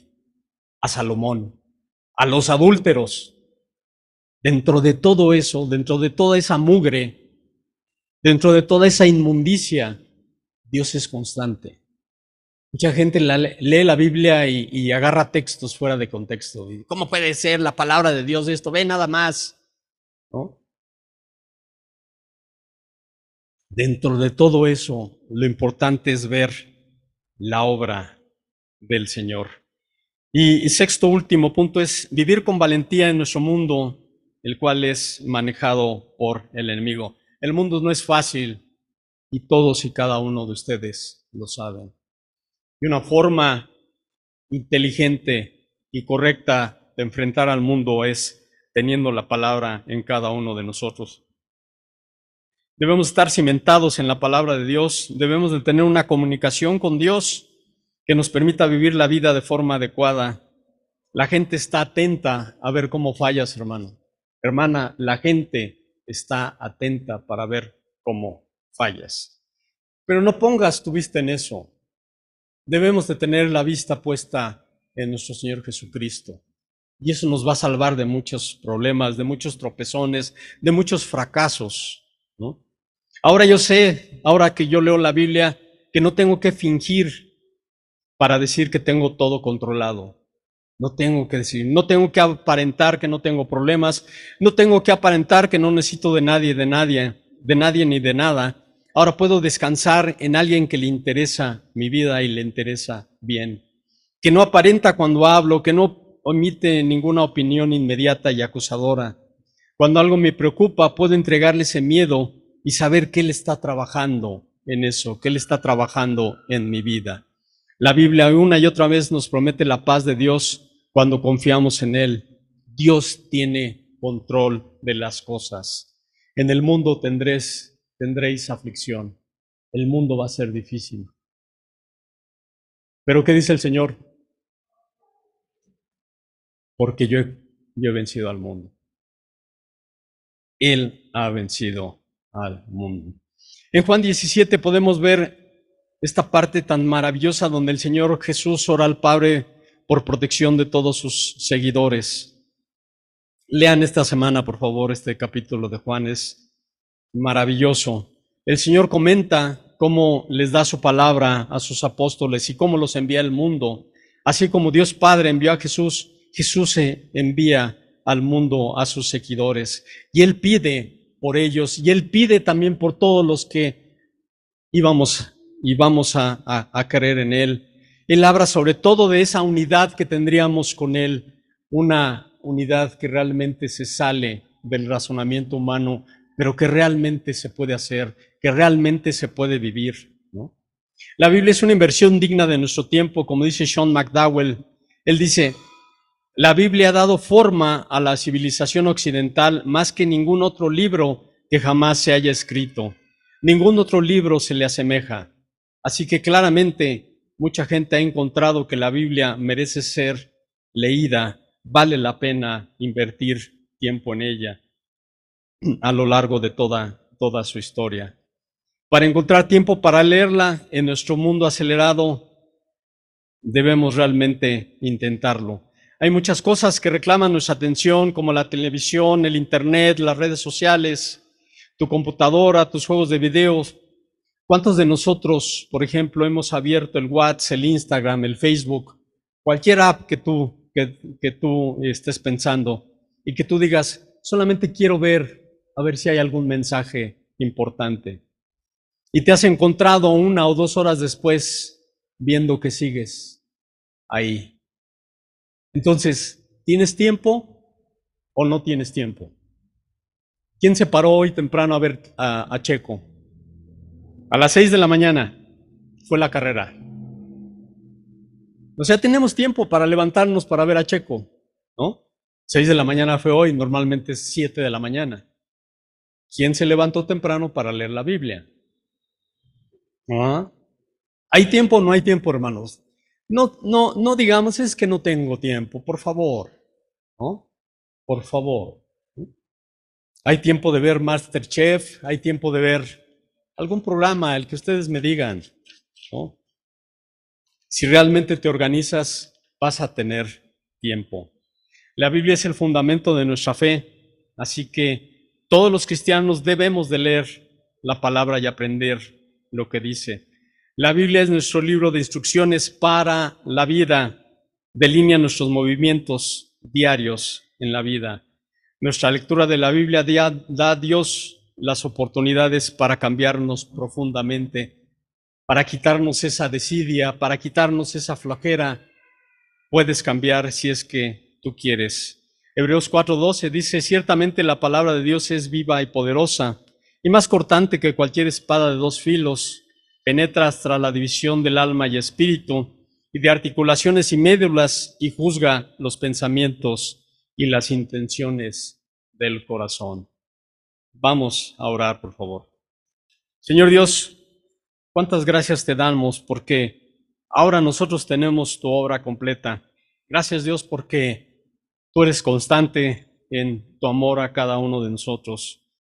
a Salomón, a los adúlteros. Dentro de todo eso, dentro de toda esa mugre, dentro de toda esa inmundicia, Dios es constante. Mucha gente lee la Biblia y, agarra textos fuera de contexto. ¿Cómo puede ser la palabra de Dios esto? Ve nada más. Dentro de todo eso, lo importante es ver la obra del Señor. y sexto último punto es vivir con valentía en nuestro mundo, el cual es manejado por el enemigo. El mundo no es fácil, y todos y cada uno de ustedes lo saben. Y una forma inteligente y correcta de enfrentar al mundo es teniendo la palabra en cada uno de nosotros. Debemos estar cimentados en la palabra de Dios, debemos de tener una comunicación con Dios que nos permita vivir la vida de forma adecuada. La gente está atenta a ver cómo fallas, hermano. Hermana, la gente está atenta para ver cómo fallas. Pero no pongas tu vista en eso. Debemos de tener la vista puesta en nuestro Señor Jesucristo. Y eso nos va a salvar de muchos problemas, de muchos tropezones, de muchos fracasos. ¿no? Ahora yo sé, ahora que yo leo la Biblia, que no tengo que fingir para decir que tengo todo controlado. No tengo que decir, no tengo que aparentar que no tengo problemas, no tengo que aparentar que no necesito de nadie, de nadie, de nadie ni de nada. Ahora puedo descansar en alguien que le interesa mi vida y le interesa bien, que no aparenta cuando hablo, que no omite ninguna opinión inmediata y acusadora. Cuando algo me preocupa, puedo entregarle ese miedo y saber que Él está trabajando en eso, que Él está trabajando en mi vida. La Biblia una y otra vez nos promete la paz de Dios cuando confiamos en Él. Dios tiene control de las cosas. En el mundo tendréis, tendréis aflicción. El mundo va a ser difícil. Pero ¿qué dice el Señor? Porque yo he, yo he vencido al mundo. Él ha vencido al mundo. En Juan 17 podemos ver esta parte tan maravillosa donde el Señor Jesús ora al Padre por protección de todos sus seguidores. Lean esta semana, por favor, este capítulo de Juan. Es maravilloso. El Señor comenta cómo les da su palabra a sus apóstoles y cómo los envía al mundo. Así como Dios Padre envió a Jesús, Jesús se envía al mundo a sus seguidores. Y Él pide por ellos y Él pide también por todos los que íbamos y vamos a, a creer en Él. Él habla sobre todo de esa unidad que tendríamos con Él, una unidad que realmente se sale del razonamiento humano, pero que realmente se puede hacer, que realmente se puede vivir. ¿no? La Biblia es una inversión digna de nuestro tiempo, como dice Sean McDowell. Él dice, la Biblia ha dado forma a la civilización occidental más que ningún otro libro que jamás se haya escrito. Ningún otro libro se le asemeja. Así que claramente Mucha gente ha encontrado que la Biblia merece ser leída, vale la pena invertir tiempo en ella a lo largo de toda, toda su historia. Para encontrar tiempo para leerla en nuestro mundo acelerado, debemos realmente intentarlo. Hay muchas cosas que reclaman nuestra atención, como la televisión, el Internet, las redes sociales, tu computadora, tus juegos de videos, ¿Cuántos de nosotros, por ejemplo, hemos abierto el WhatsApp, el Instagram, el Facebook, cualquier app que tú, que, tú estés pensando y que tú digas, solamente quiero ver, a ver si hay algún mensaje importante? Y te has encontrado una o dos horas después viendo que sigues ahí. Entonces, ¿tienes tiempo o no tienes tiempo? ¿Quién se paró hoy temprano a ver a Checo? A las seis de la mañana fue la carrera. O sea, tenemos tiempo para levantarnos para ver a Checo, ¿no? Seis de la mañana fue hoy, normalmente es siete de la mañana. ¿Quién se levantó temprano para leer la Biblia? ¿Ah? ¿Hay tiempo o no hay tiempo, hermanos? No, no, no digamos es que no tengo tiempo, por favor, ¿no? Por favor. Hay tiempo de ver Masterchef, hay tiempo de ver algún programa, el que ustedes me digan. Si realmente te organizas, vas a tener tiempo. La Biblia es el fundamento de nuestra fe, así que todos los cristianos debemos de leer la palabra y aprender lo que dice. La Biblia es nuestro libro de instrucciones para la vida, delinea nuestros movimientos diarios en la vida. Nuestra lectura de la Biblia da a Dios las oportunidades para cambiarnos profundamente, para quitarnos esa desidia, para quitarnos esa flojera. Puedes cambiar si es que tú quieres. Hebreos 4:12 dice, ciertamente la palabra de Dios es viva y poderosa, y más cortante que cualquier espada de dos filos, penetra hasta la división del alma y espíritu, y de articulaciones y médulas, y juzga los pensamientos y las intenciones del corazón. Vamos a orar, por favor. Señor Dios, cuántas gracias te damos porque ahora nosotros tenemos tu obra completa. Gracias Dios porque tú eres constante en tu amor a cada uno de nosotros.